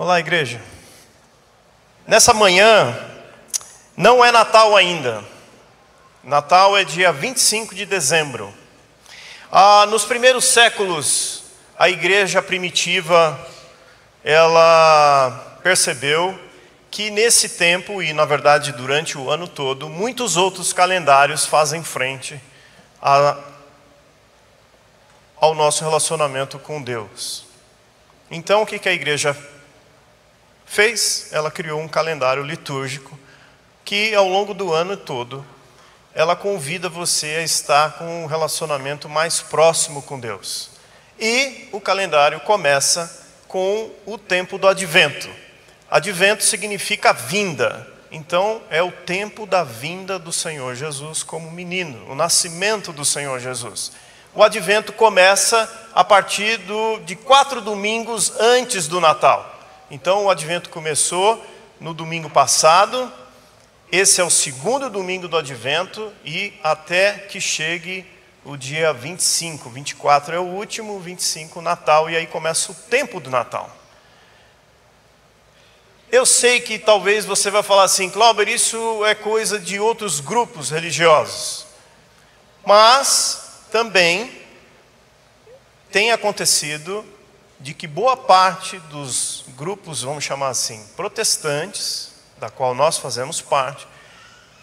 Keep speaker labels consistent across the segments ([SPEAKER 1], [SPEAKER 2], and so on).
[SPEAKER 1] Olá, igreja. Nessa manhã, não é Natal ainda. Natal é dia 25 de dezembro. Ah, nos primeiros séculos, a igreja primitiva, ela percebeu que nesse tempo, e na verdade durante o ano todo, muitos outros calendários fazem frente a, ao nosso relacionamento com Deus. Então, o que, que a igreja fez? Ela criou um calendário litúrgico que ao longo do ano todo ela convida você a estar com um relacionamento mais próximo com Deus. E o calendário começa com o tempo do advento. Advento significa vinda. Então é o tempo da vinda do Senhor Jesus como menino, o nascimento do Senhor Jesus. O advento começa a partir do, de quatro domingos antes do Natal. Então o advento começou no domingo passado, esse é o segundo domingo do advento e até que chegue o dia 25. 24 é o último, 25 Natal, e aí começa o tempo do Natal. Eu sei que talvez você vai falar assim, Cláudio, isso é coisa de outros grupos religiosos. Mas também tem acontecido de que boa parte dos grupos, vamos chamar assim, protestantes, da qual nós fazemos parte,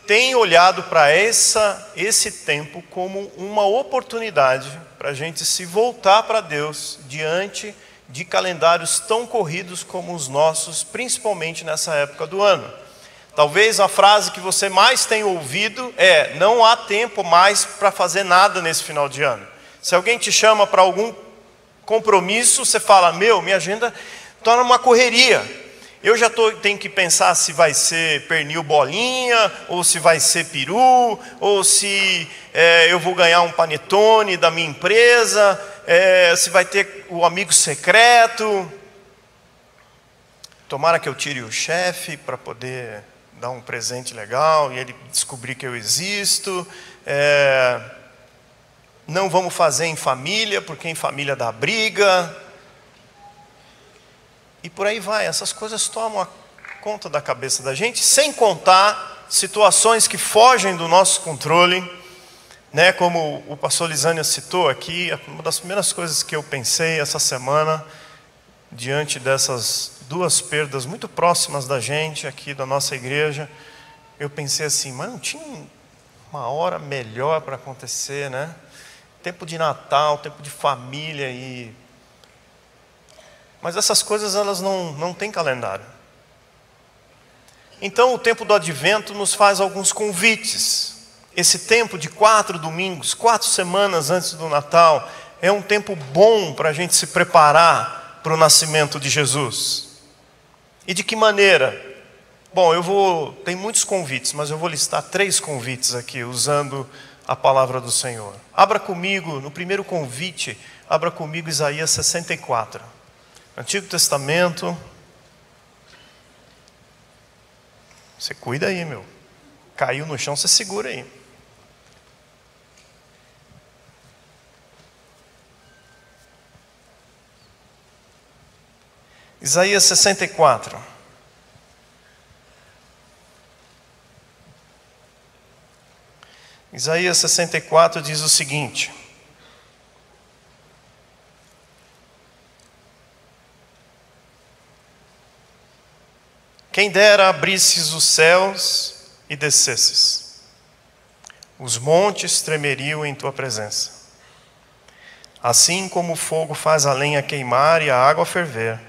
[SPEAKER 1] tem olhado para esse tempo como uma oportunidade para a gente se voltar para Deus diante de calendários tão corridos como os nossos, principalmente nessa época do ano. Talvez a frase que você mais tem ouvido é: não há tempo mais para fazer nada nesse final de ano. Se alguém te chama para algum compromisso, você fala: Meu, minha agenda torna uma correria. Eu já tô, tenho que pensar se vai ser pernil bolinha, ou se vai ser peru, ou se é, eu vou ganhar um panetone da minha empresa, é, se vai ter o amigo secreto. Tomara que eu tire o chefe para poder dar um presente legal e ele descobrir que eu existo. É, não vamos fazer em família, porque em família dá briga. E por aí vai, essas coisas tomam conta da cabeça da gente, sem contar situações que fogem do nosso controle, né? Como o pastor Lisânia citou aqui, uma das primeiras coisas que eu pensei essa semana, diante dessas duas perdas muito próximas da gente aqui da nossa igreja, eu pensei assim, mas não tinha uma hora melhor para acontecer, né? Tempo de Natal, tempo de família e mas essas coisas elas não, não têm calendário. Então o tempo do advento nos faz alguns convites. Esse tempo de quatro domingos, quatro semanas antes do Natal, é um tempo bom para a gente se preparar para o nascimento de Jesus. E de que maneira? Bom, eu vou. Tem muitos convites, mas eu vou listar três convites aqui, usando a palavra do Senhor. Abra comigo, no primeiro convite, abra comigo Isaías 64. Antigo Testamento. Você cuida aí, meu. Caiu no chão, você segura aí. Isaías 64. Isaías 64 diz o seguinte: Quem dera abrisses os céus e descesses, os montes tremeriam em tua presença. Assim como o fogo faz a lenha queimar e a água ferver,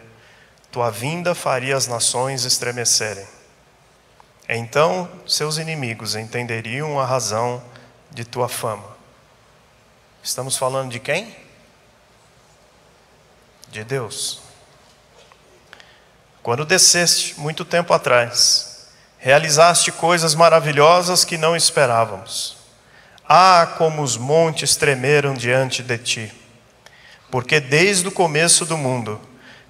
[SPEAKER 1] tua vinda faria as nações estremecerem. Então seus inimigos entenderiam a razão de tua fama. Estamos falando de quem? De Deus. Quando desceste, muito tempo atrás, realizaste coisas maravilhosas que não esperávamos. Ah, como os montes tremeram diante de ti! Porque desde o começo do mundo,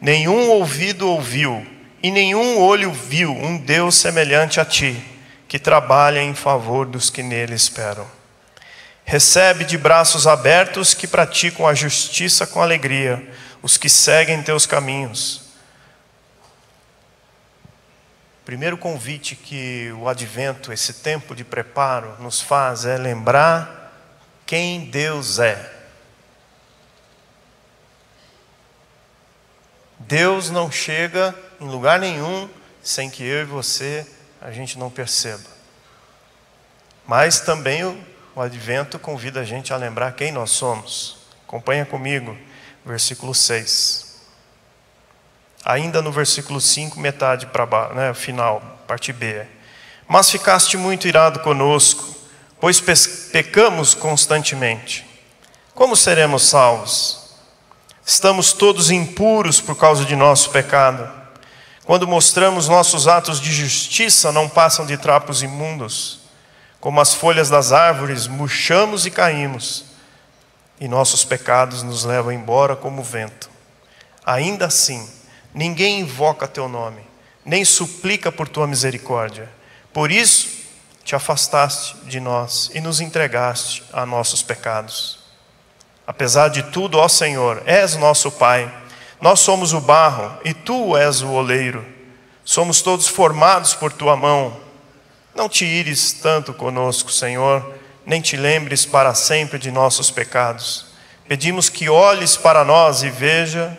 [SPEAKER 1] nenhum ouvido ouviu e nenhum olho viu um Deus semelhante a ti, que trabalha em favor dos que nele esperam. Recebe de braços abertos que praticam a justiça com alegria, os que seguem teus caminhos. primeiro convite que o advento, esse tempo de preparo, nos faz é lembrar quem Deus é. Deus não chega em lugar nenhum sem que eu e você a gente não perceba. Mas também o, advento convida a gente a lembrar quem nós somos. Acompanha comigo, versículo 6. Ainda no versículo 5, metade para baixo, né, final, parte B. Mas ficaste muito irado conosco, pois pecamos constantemente. Como seremos salvos? Estamos todos impuros por causa de nosso pecado. Quando mostramos nossos atos de justiça, não passam de trapos imundos. Como as folhas das árvores, murchamos e caímos, e nossos pecados nos levam embora como vento. Ainda assim, ninguém invoca teu nome, nem suplica por tua misericórdia. Por isso, te afastaste de nós e nos entregaste a nossos pecados. Apesar de tudo, ó Senhor, és nosso Pai. Nós somos o barro e tu és o oleiro. Somos todos formados por tua mão. Não te ires tanto conosco, Senhor, nem te lembres para sempre de nossos pecados. Pedimos que olhes para nós e veja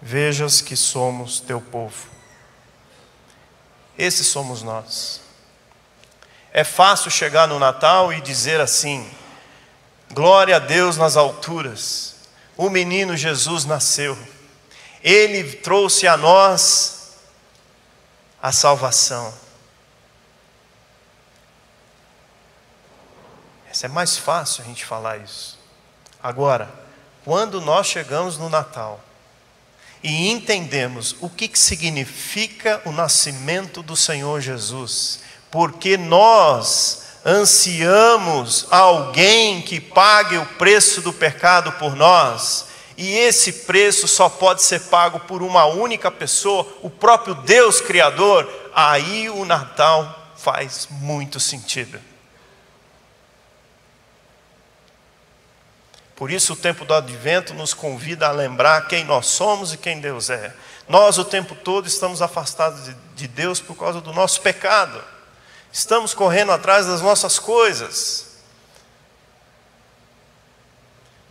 [SPEAKER 1] vejas que somos teu povo. Esses somos nós. É fácil chegar no Natal e dizer assim: glória a Deus nas alturas, o menino Jesus nasceu, ele trouxe a nós a salvação. É mais fácil a gente falar isso. Agora, quando nós chegamos no Natal, e entendemos o que significa o nascimento do Senhor Jesus, porque nós ansiamos alguém que pague o preço do pecado por nós, e esse preço só pode ser pago por uma única pessoa, o próprio Deus Criador, aí o Natal faz muito sentido. Por isso, o tempo do advento nos convida a lembrar quem nós somos e quem Deus é. Nós, o tempo todo, estamos afastados de Deus por causa do nosso pecado. Estamos correndo atrás das nossas coisas.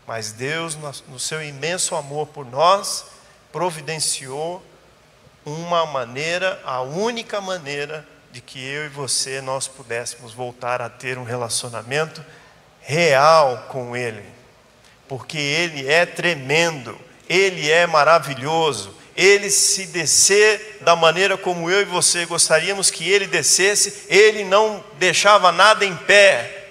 [SPEAKER 1] Mas Deus, no seu imenso amor por nós, providenciou uma maneira, a única maneira de que eu e você nós pudéssemos voltar a ter um relacionamento real com Ele porque Ele é tremendo, Ele é maravilhoso. Ele, se descer da maneira como eu e você gostaríamos que ele descesse, ele não deixava nada em pé,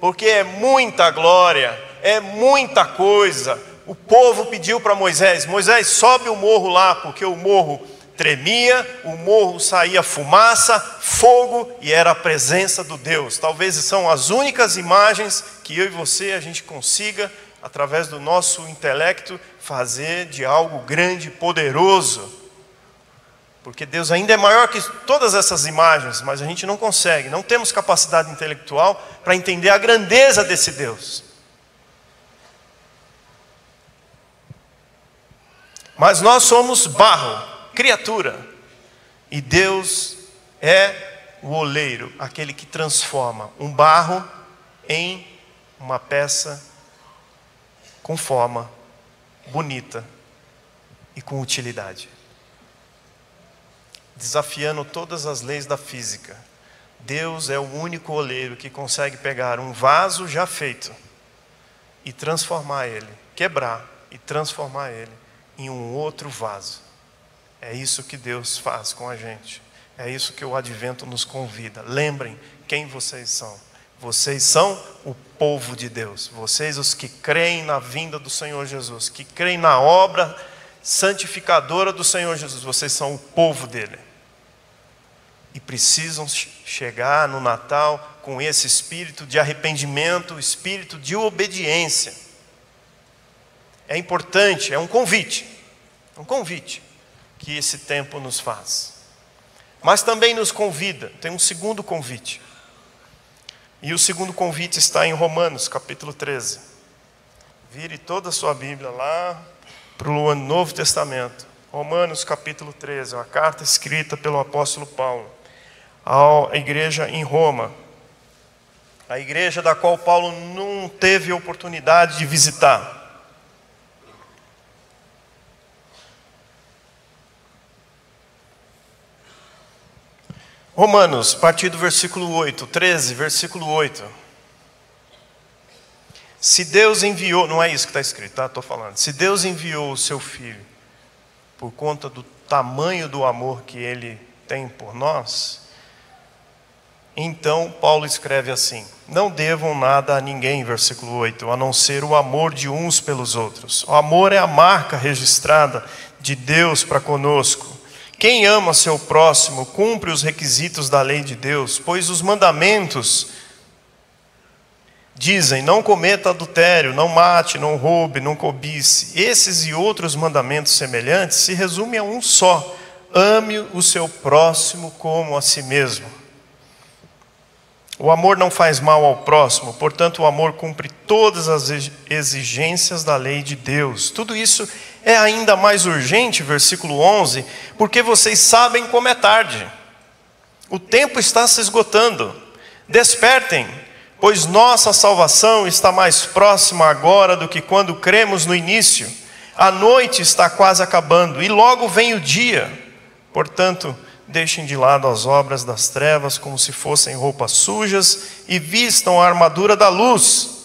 [SPEAKER 1] porque é muita glória, é muita coisa. O povo pediu para Moisés: Moisés, sobe o morro lá, porque o morro tremia, o morro saía fumaça, fogo e era a presença do Deus. Talvez são as únicas imagens que eu e você a gente consiga, através do nosso intelecto, fazer de algo grande, poderoso. Porque Deus ainda é maior que todas essas imagens, mas a gente não consegue, não temos capacidade intelectual para entender a grandeza desse Deus. Mas nós somos barro, criatura. E Deus é o oleiro, aquele que transforma um barro em uma peça com forma bonita e com utilidade. Desafiando todas as leis da física. Deus é o único oleiro que consegue pegar um vaso já feito e transformar ele, quebrar e transformar ele em um outro vaso é isso que Deus faz com a gente. É isso que o advento nos convida. Lembrem quem vocês são. Vocês são o povo de Deus. Vocês, os que creem na vinda do Senhor Jesus, que creem na obra santificadora do Senhor Jesus. Vocês são o povo dele. E precisam chegar no Natal com esse espírito de arrependimento, espírito de obediência. É importante, é um convite. É um convite que esse tempo nos faz. Mas também nos convida, tem um segundo convite. E o segundo convite está em Romanos, capítulo 13. Vire toda a sua Bíblia lá para o Novo Testamento. Romanos capítulo 13, uma carta escrita pelo apóstolo Paulo à igreja em Roma. A igreja da qual Paulo não teve oportunidade de visitar. Romanos, partir do versículo 8, 13, versículo 8. Se Deus enviou, não é isso que está escrito, tá? Estou falando. Se Deus enviou o seu filho por conta do tamanho do amor que ele tem por nós, então Paulo escreve assim: Não devam nada a ninguém, versículo 8, a não ser o amor de uns pelos outros. O amor é a marca registrada de Deus para conosco. Quem ama seu próximo cumpre os requisitos da lei de Deus, pois os mandamentos dizem: não cometa adultério, não mate, não roube, não cobice. Esses e outros mandamentos semelhantes se resumem a um só: ame o seu próximo como a si mesmo. O amor não faz mal ao próximo, portanto, o amor cumpre todas as exigências da lei de Deus. Tudo isso é ainda mais urgente, versículo 11, porque vocês sabem como é tarde. O tempo está se esgotando. Despertem, pois nossa salvação está mais próxima agora do que quando cremos no início. A noite está quase acabando e logo vem o dia. Portanto, deixem de lado as obras das trevas como se fossem roupas sujas e vistam a armadura da luz.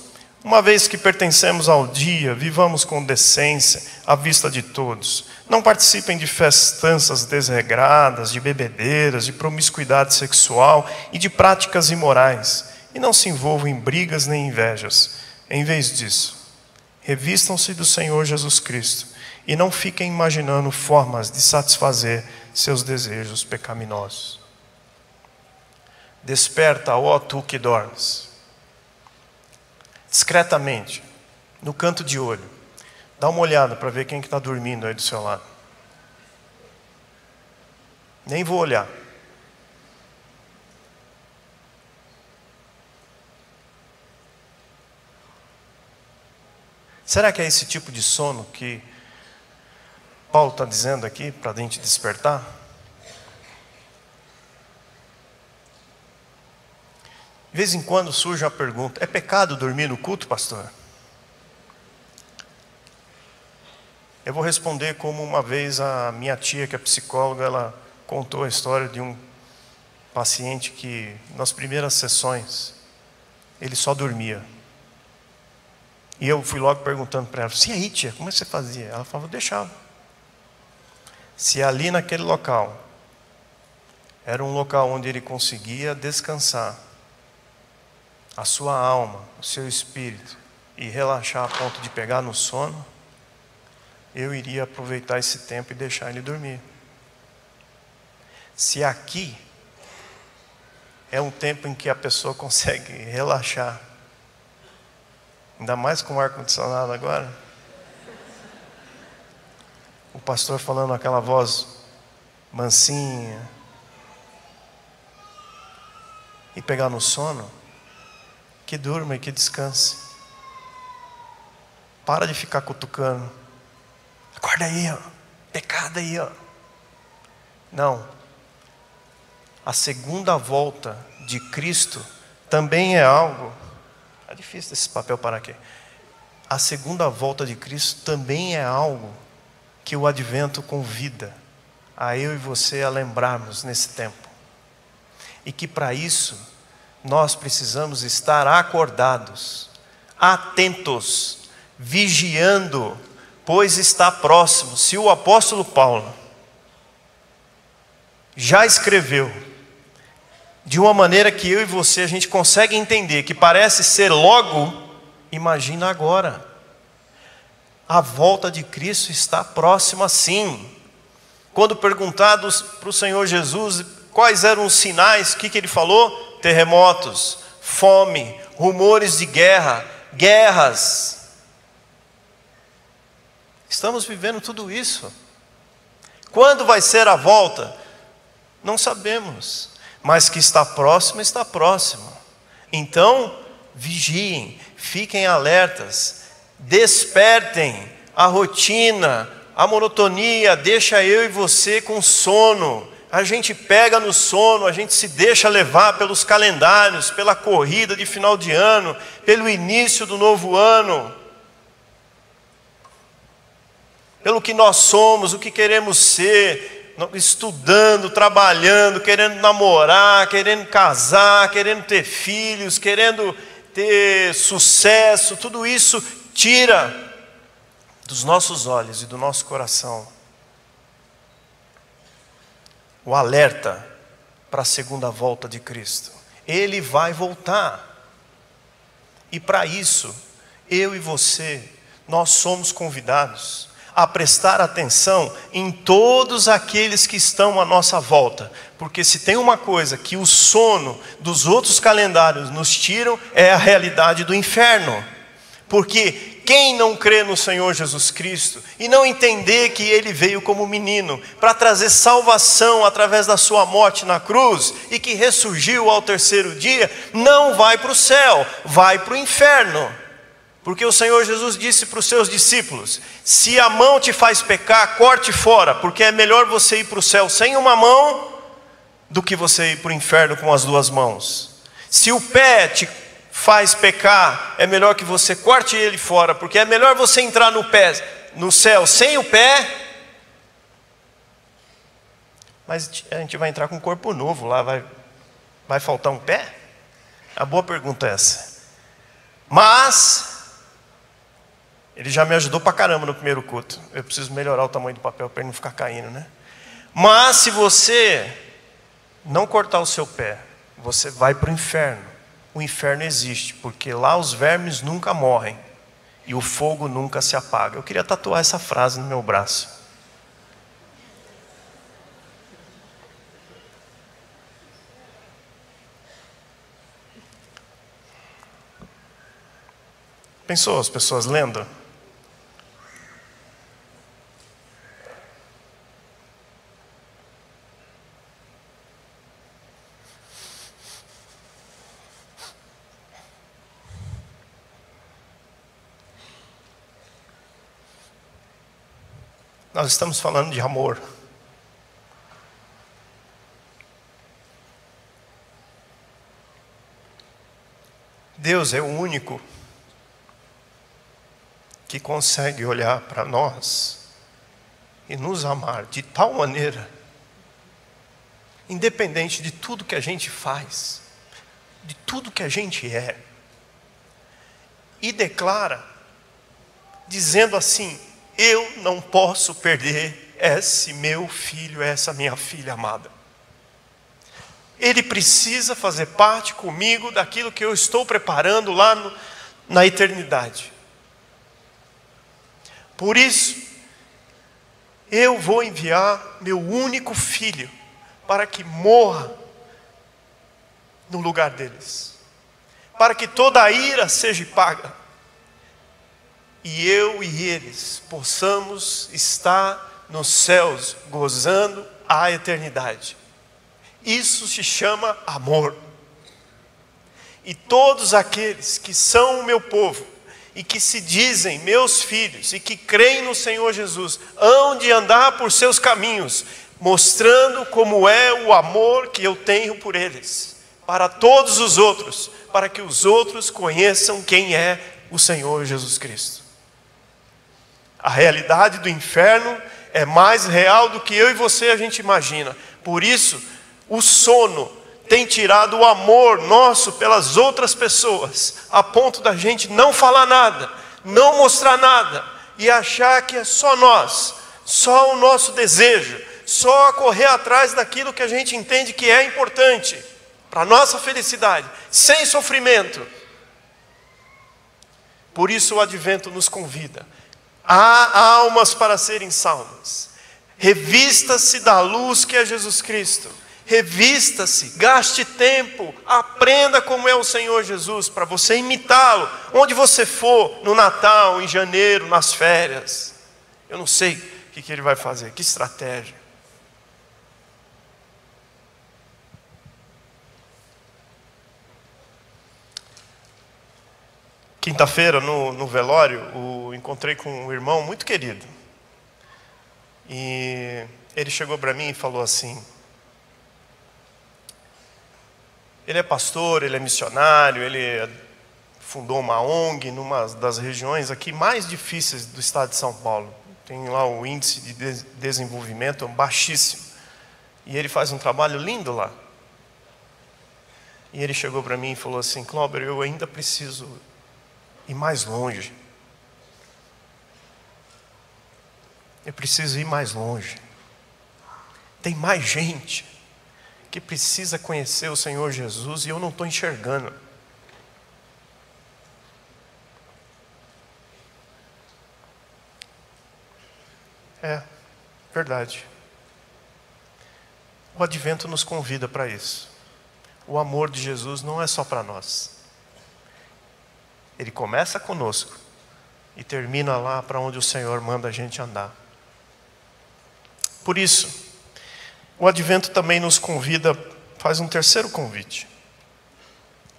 [SPEAKER 1] Uma vez que pertencemos ao dia, vivamos com decência à vista de todos. Não participem de festanças desregradas, de bebedeiras, de promiscuidade sexual e de práticas imorais e não se envolvam em brigas nem invejas. Em vez disso, revistam-se do Senhor Jesus Cristo e não fiquem imaginando formas de satisfazer seus desejos pecaminosos. Desperta, ó tu que dormes. Discretamente, no canto de olho, dá uma olhada para ver quem está dormindo aí do seu lado. Nem vou olhar. Será que é esse tipo de sono que Paulo está dizendo aqui para a gente despertar? De vez em quando surge a pergunta: é pecado dormir no culto, pastor? Eu vou responder como uma vez a minha tia, que é psicóloga, ela contou a história de um paciente que, nas primeiras sessões, ele só dormia. E eu fui logo perguntando para ela: e aí, tia, como é que você fazia? Ela falou: deixava. Se ali naquele local era um local onde ele conseguia descansar a sua alma, o seu espírito e relaxar a ponto de pegar no sono, eu iria aproveitar esse tempo e deixar ele dormir. Se aqui é um tempo em que a pessoa consegue relaxar Ainda mais com o ar-condicionado agora. O pastor falando aquela voz mansinha. E pegar no sono. Que durma e que descanse. Para de ficar cutucando. Acorda aí, ó. Pecado aí, ó. Não. A segunda volta de Cristo também é algo é difícil esse papel parar aqui. A segunda volta de Cristo também é algo que o advento convida a eu e você a lembrarmos nesse tempo. E que para isso nós precisamos estar acordados, atentos, vigiando, pois está próximo. Se o apóstolo Paulo já escreveu de uma maneira que eu e você a gente consegue entender, que parece ser logo, imagina agora. A volta de Cristo está próxima sim. Quando perguntados para o Senhor Jesus quais eram os sinais, o que, que ele falou? Terremotos, fome, rumores de guerra, guerras. Estamos vivendo tudo isso. Quando vai ser a volta? Não sabemos mas que está próximo, está próximo. Então, vigiem, fiquem alertas, despertem a rotina, a monotonia deixa eu e você com sono. A gente pega no sono, a gente se deixa levar pelos calendários, pela corrida de final de ano, pelo início do novo ano, pelo que nós somos, o que queremos ser, estudando, trabalhando, querendo namorar, querendo casar, querendo ter filhos, querendo ter sucesso, tudo isso tira dos nossos olhos e do nosso coração o alerta para a segunda volta de Cristo. Ele vai voltar. E para isso, eu e você, nós somos convidados a prestar atenção em todos aqueles que estão à nossa volta, porque se tem uma coisa que o sono dos outros calendários nos tiram, é a realidade do inferno. Porque quem não crê no Senhor Jesus Cristo e não entender que ele veio como menino para trazer salvação através da sua morte na cruz e que ressurgiu ao terceiro dia, não vai para o céu, vai para o inferno. Porque o Senhor Jesus disse para os seus discípulos: se a mão te faz pecar, corte fora, porque é melhor você ir para o céu sem uma mão do que você ir para o inferno com as duas mãos. Se o pé te faz pecar, é melhor que você corte ele fora, porque é melhor você entrar no pé, no céu sem o pé. Mas a gente vai entrar com um corpo novo lá, vai, vai faltar um pé? A boa pergunta é essa. Mas ele já me ajudou pra caramba no primeiro culto. Eu preciso melhorar o tamanho do papel para ele não ficar caindo, né? Mas se você não cortar o seu pé, você vai para o inferno. O inferno existe, porque lá os vermes nunca morrem e o fogo nunca se apaga. Eu queria tatuar essa frase no meu braço. Pensou as pessoas lendo? Nós estamos falando de amor. Deus é o único que consegue olhar para nós e nos amar de tal maneira, independente de tudo que a gente faz, de tudo que a gente é, e declara, dizendo assim: eu não posso perder esse meu filho, essa minha filha amada. Ele precisa fazer parte comigo daquilo que eu estou preparando lá no, na eternidade. Por isso, eu vou enviar meu único filho para que morra no lugar deles, para que toda a ira seja paga e eu e eles possamos estar nos céus gozando a eternidade. Isso se chama amor. E todos aqueles que são o meu povo e que se dizem meus filhos e que creem no Senhor Jesus, hão de andar por seus caminhos, mostrando como é o amor que eu tenho por eles, para todos os outros, para que os outros conheçam quem é o Senhor Jesus Cristo. A realidade do inferno é mais real do que eu e você a gente imagina. Por isso, o sono tem tirado o amor nosso pelas outras pessoas, a ponto da gente não falar nada, não mostrar nada e achar que é só nós, só o nosso desejo, só correr atrás daquilo que a gente entende que é importante para a nossa felicidade, sem sofrimento. Por isso o advento nos convida Há almas para serem salvas. Revista-se da luz que é Jesus Cristo. Revista-se, gaste tempo, aprenda como é o Senhor Jesus, para você imitá-lo, onde você for, no Natal, em janeiro, nas férias. Eu não sei o que, que ele vai fazer, que estratégia. Quinta-feira, no, no velório, o, encontrei com um irmão muito querido. E ele chegou para mim e falou assim: ele é pastor, ele é missionário, ele fundou uma ONG numa das regiões aqui mais difíceis do estado de São Paulo. Tem lá o índice de desenvolvimento baixíssimo. E ele faz um trabalho lindo lá. E ele chegou para mim e falou assim: Clóber, eu ainda preciso ir mais longe. Eu preciso ir mais longe. Tem mais gente que precisa conhecer o Senhor Jesus e eu não estou enxergando. É, verdade. O advento nos convida para isso o amor de Jesus não é só para nós. Ele começa conosco e termina lá para onde o Senhor manda a gente andar. Por isso, o advento também nos convida, faz um terceiro convite.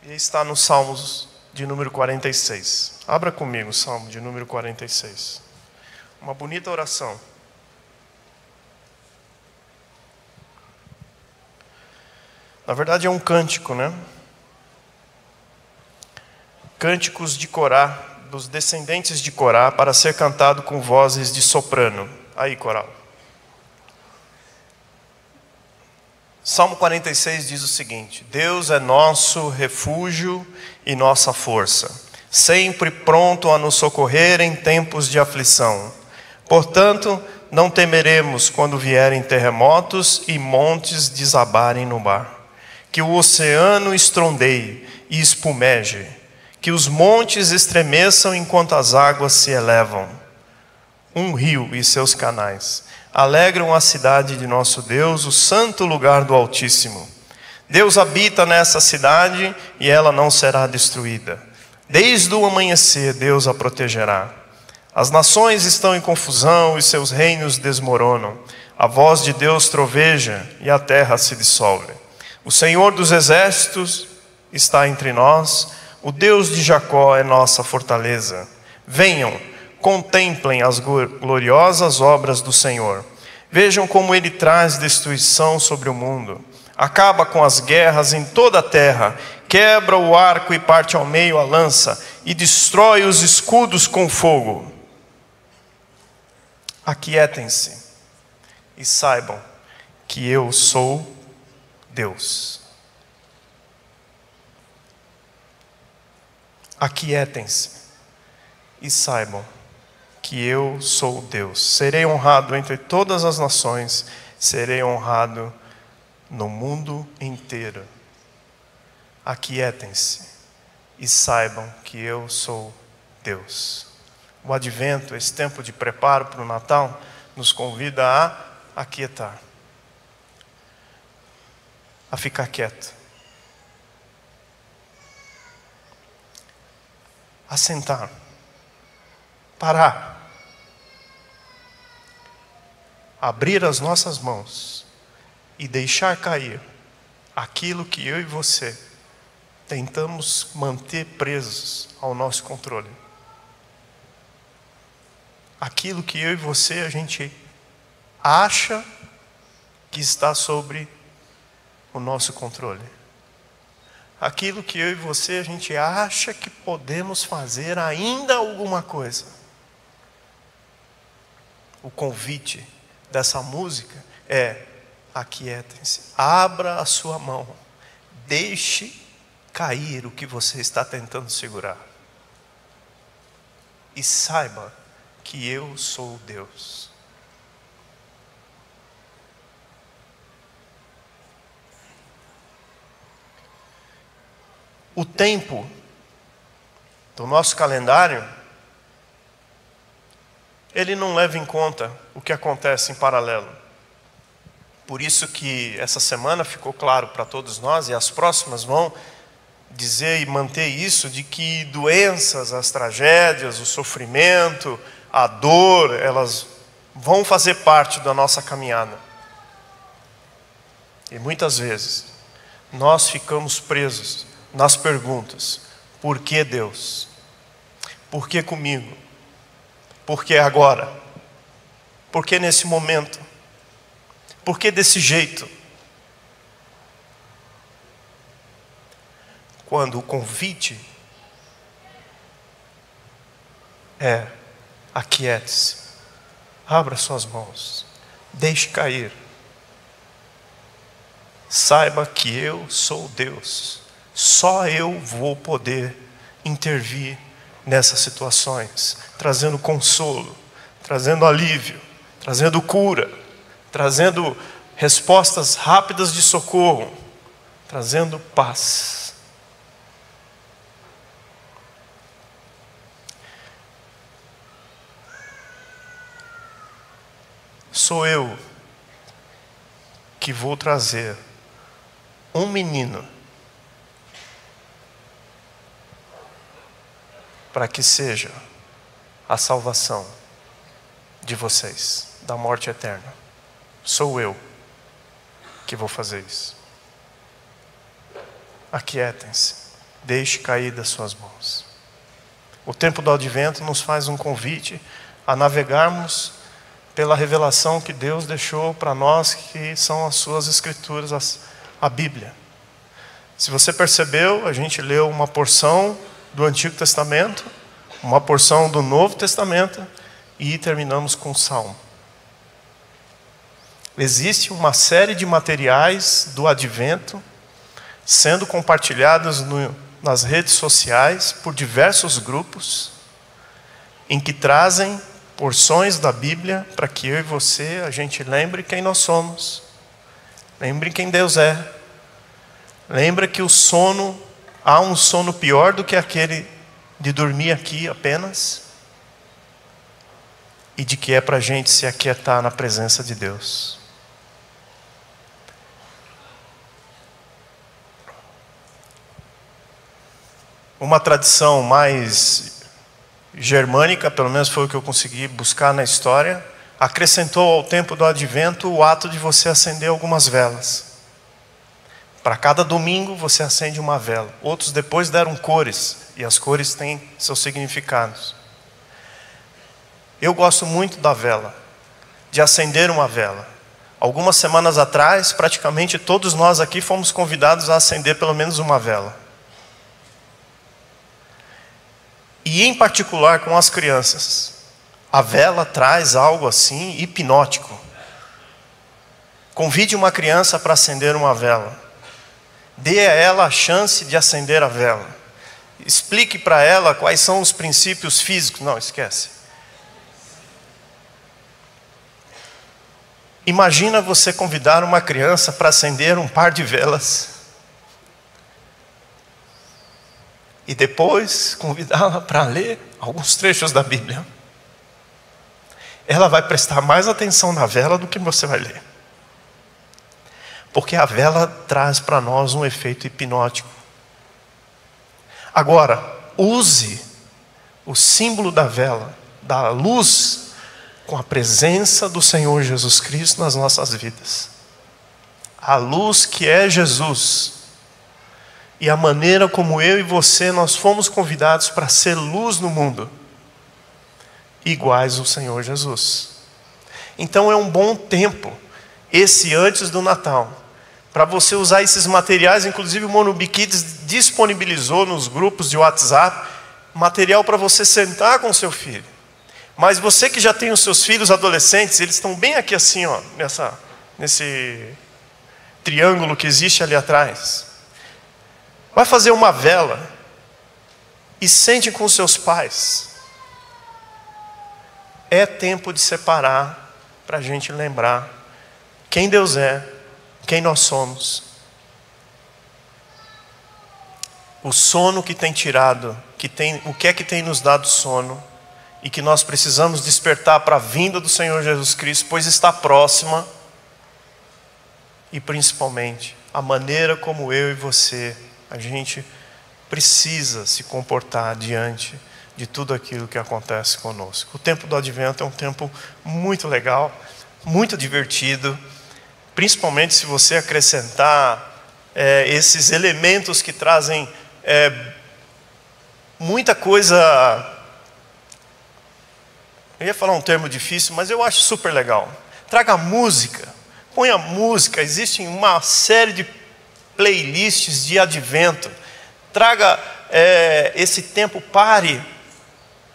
[SPEAKER 1] E está no Salmos de número 46. Abra comigo o Salmo de número 46. Uma bonita oração. Na verdade é um cântico, né? Cânticos de Corá, dos descendentes de Corá, para ser cantado com vozes de soprano. Aí, coral. Salmo 46 diz o seguinte: Deus é nosso refúgio e nossa força, sempre pronto a nos socorrer em tempos de aflição. Portanto, não temeremos quando vierem terremotos e montes desabarem no mar que o oceano estrondeie e espumeje, que os montes estremeçam enquanto as águas se elevam. Um rio e seus canais alegram a cidade de nosso Deus, o santo lugar do Altíssimo. Deus habita nessa cidade e ela não será destruída. Desde o amanhecer, Deus a protegerá. As nações estão em confusão e seus reinos desmoronam. A voz de Deus troveja e a terra se dissolve. O Senhor dos exércitos está entre nós, o Deus de Jacó é nossa fortaleza. Venham, contemplem as gloriosas obras do Senhor. Vejam como ele traz destruição sobre o mundo. Acaba com as guerras em toda a terra, quebra o arco e parte ao meio a lança, e destrói os escudos com fogo. Aquietem-se e saibam que eu sou Deus. Aquietem-se e saibam que eu sou Deus. Serei honrado entre todas as nações, serei honrado no mundo inteiro. Aquietem-se e saibam que eu sou Deus. O advento, esse tempo de preparo para o Natal, nos convida a aquietar a ficar quieto. A sentar. Parar. Abrir as nossas mãos e deixar cair aquilo que eu e você tentamos manter presos ao nosso controle. Aquilo que eu e você a gente acha que está sobre o nosso controle. Aquilo que eu e você a gente acha que podemos fazer ainda alguma coisa. O convite dessa música é: aquietem-se, abra a sua mão, deixe cair o que você está tentando segurar. E saiba que eu sou Deus. O tempo do nosso calendário, ele não leva em conta o que acontece em paralelo. Por isso que essa semana ficou claro para todos nós, e as próximas vão dizer e manter isso, de que doenças, as tragédias, o sofrimento, a dor, elas vão fazer parte da nossa caminhada. E muitas vezes nós ficamos presos nas perguntas: por que Deus? Por que comigo? Por que agora? Por que nesse momento? Por que desse jeito? Quando o convite é aquiete-se, abra suas mãos, deixe cair. Saiba que eu sou Deus, só eu vou poder intervir nessas situações, trazendo consolo, trazendo alívio, trazendo cura, trazendo respostas rápidas de socorro, trazendo paz. Sou eu que vou trazer um menino para que seja a salvação de vocês da morte eterna. Sou eu que vou fazer isso. Aquietem-se, deixe cair das suas mãos. O tempo do advento nos faz um convite a navegarmos pela revelação que Deus deixou para nós, que são as suas escrituras, a Bíblia. Se você percebeu, a gente leu uma porção do Antigo Testamento, uma porção do Novo Testamento e terminamos com o Salmo. Existe uma série de materiais do advento sendo compartilhados no, nas redes sociais por diversos grupos em que trazem porções da Bíblia para que eu e você a gente lembre quem nós somos. Lembre quem Deus é. Lembre que o sono há um sono pior do que aquele de dormir aqui apenas e de que é para a gente se aquietar na presença de Deus. Uma tradição mais germânica, pelo menos foi o que eu consegui buscar na história, acrescentou ao tempo do advento o ato de você acender algumas velas. Para cada domingo você acende uma vela. Outros depois deram cores, e as cores têm seus significados. Eu gosto muito da vela, de acender uma vela. Algumas semanas atrás, praticamente todos nós aqui fomos convidados a acender pelo menos uma vela. E em particular com as crianças. A vela traz algo assim hipnótico. Convide uma criança para acender uma vela. Dê a ela a chance de acender a vela. Explique para ela quais são os princípios físicos. Não, esquece. Imagina você convidar uma criança para acender um par de velas. E depois convidá-la para ler alguns trechos da Bíblia. Ela vai prestar mais atenção na vela do que você vai ler. Porque a vela traz para nós um efeito hipnótico. Agora, use o símbolo da vela, da luz, com a presença do Senhor Jesus Cristo nas nossas vidas. A luz que é Jesus. E a maneira como eu e você nós fomos convidados para ser luz no mundo, iguais ao Senhor Jesus. Então é um bom tempo, esse antes do Natal, para você usar esses materiais, inclusive o Monubi Kids disponibilizou nos grupos de WhatsApp material para você sentar com seu filho. Mas você que já tem os seus filhos adolescentes, eles estão bem aqui assim, ó, nessa, nesse triângulo que existe ali atrás. Vai fazer uma vela e sente com seus pais. É tempo de separar para a gente lembrar quem Deus é quem nós somos. O sono que tem tirado, que tem, o que é que tem nos dado sono e que nós precisamos despertar para a vinda do Senhor Jesus Cristo, pois está próxima. E principalmente a maneira como eu e você a gente precisa se comportar diante de tudo aquilo que acontece conosco. O tempo do advento é um tempo muito legal, muito divertido principalmente se você acrescentar é, esses elementos que trazem é, muita coisa Eu ia falar um termo difícil, mas eu acho super legal. Traga música, ponha música. Existe uma série de playlists de advento. Traga é, esse tempo, pare,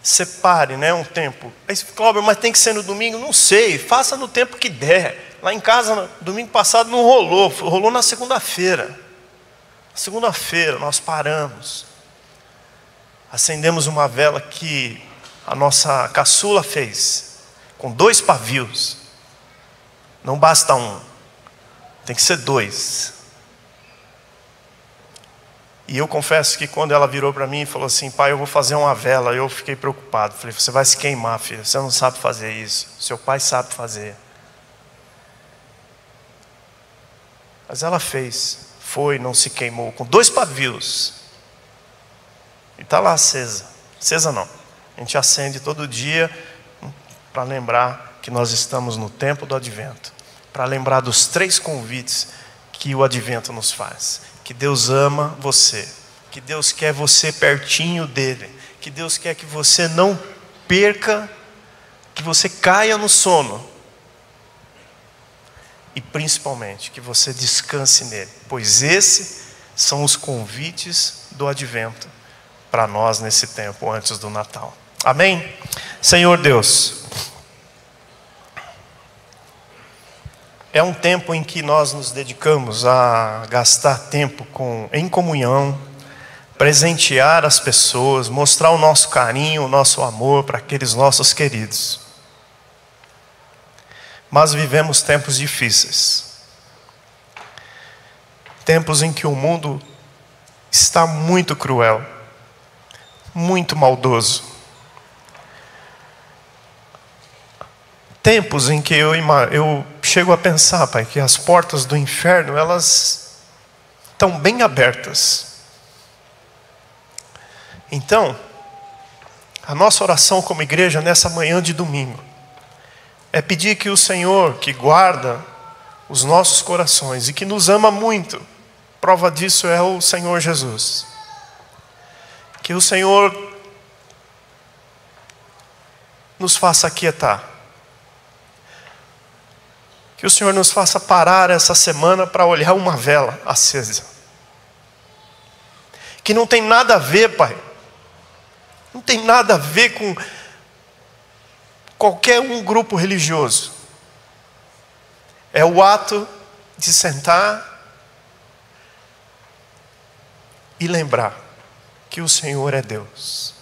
[SPEAKER 1] separe né, um tempo. Aí, mas tem que ser no domingo? Não sei, faça no tempo que der. Lá em casa, domingo passado, não rolou, rolou na segunda-feira. Segunda-feira, nós paramos, acendemos uma vela que a nossa caçula fez, com dois pavios. Não basta um, tem que ser dois. E eu confesso que quando ela virou para mim e falou assim, pai, eu vou fazer uma vela, eu fiquei preocupado. Falei, você vai se queimar, filho, você não sabe fazer isso. Seu pai sabe fazer. Mas ela fez, foi, não se queimou, com dois pavios. E está lá acesa. Acesa não. A gente acende todo dia para lembrar que nós estamos no tempo do advento. Para lembrar dos três convites que o advento nos faz. Que Deus ama você. Que Deus quer você pertinho dele. Que Deus quer que você não perca, que você caia no sono e principalmente que você descanse nele, pois esses são os convites do advento para nós nesse tempo antes do Natal. Amém? Senhor Deus, é um tempo em que nós nos dedicamos a gastar tempo com, em comunhão, presentear as pessoas, mostrar o nosso carinho, o nosso amor para aqueles nossos queridos mas vivemos tempos difíceis. Tempos em que o mundo está muito cruel, muito maldoso. Tempos em que eu, eu chego a pensar, Pai, que as portas do inferno, elas estão bem abertas. Então, a nossa oração como igreja nessa manhã de domingo é pedir que o Senhor, que guarda os nossos corações e que nos ama muito, prova disso é o Senhor Jesus. Que o Senhor nos faça aquietar. Que o Senhor nos faça parar essa semana para olhar uma vela acesa. Que não tem nada a ver, Pai. Não tem nada a ver com qualquer um grupo religioso. É o ato de sentar e lembrar que o Senhor é Deus.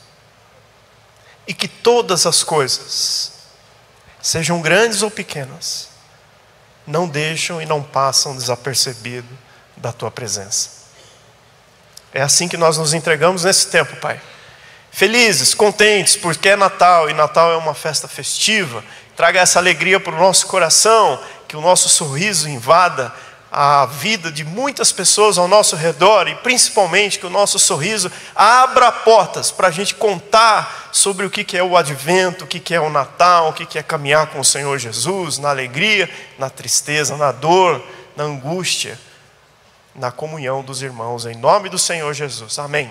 [SPEAKER 1] E que todas as coisas, sejam grandes ou pequenas, não deixam e não passam desapercebido da tua presença. É assim que nós nos entregamos nesse tempo, Pai felizes, contentes, porque é Natal e Natal é uma festa festiva. Traga essa alegria para o nosso coração, que o nosso sorriso invada a vida de muitas pessoas ao nosso redor e principalmente que o nosso sorriso abra portas para a gente contar sobre o que é o advento, o que é o Natal, o que é caminhar com o Senhor Jesus, na alegria, na tristeza, na dor, na angústia, na comunhão dos irmãos, em nome do Senhor Jesus. Amém.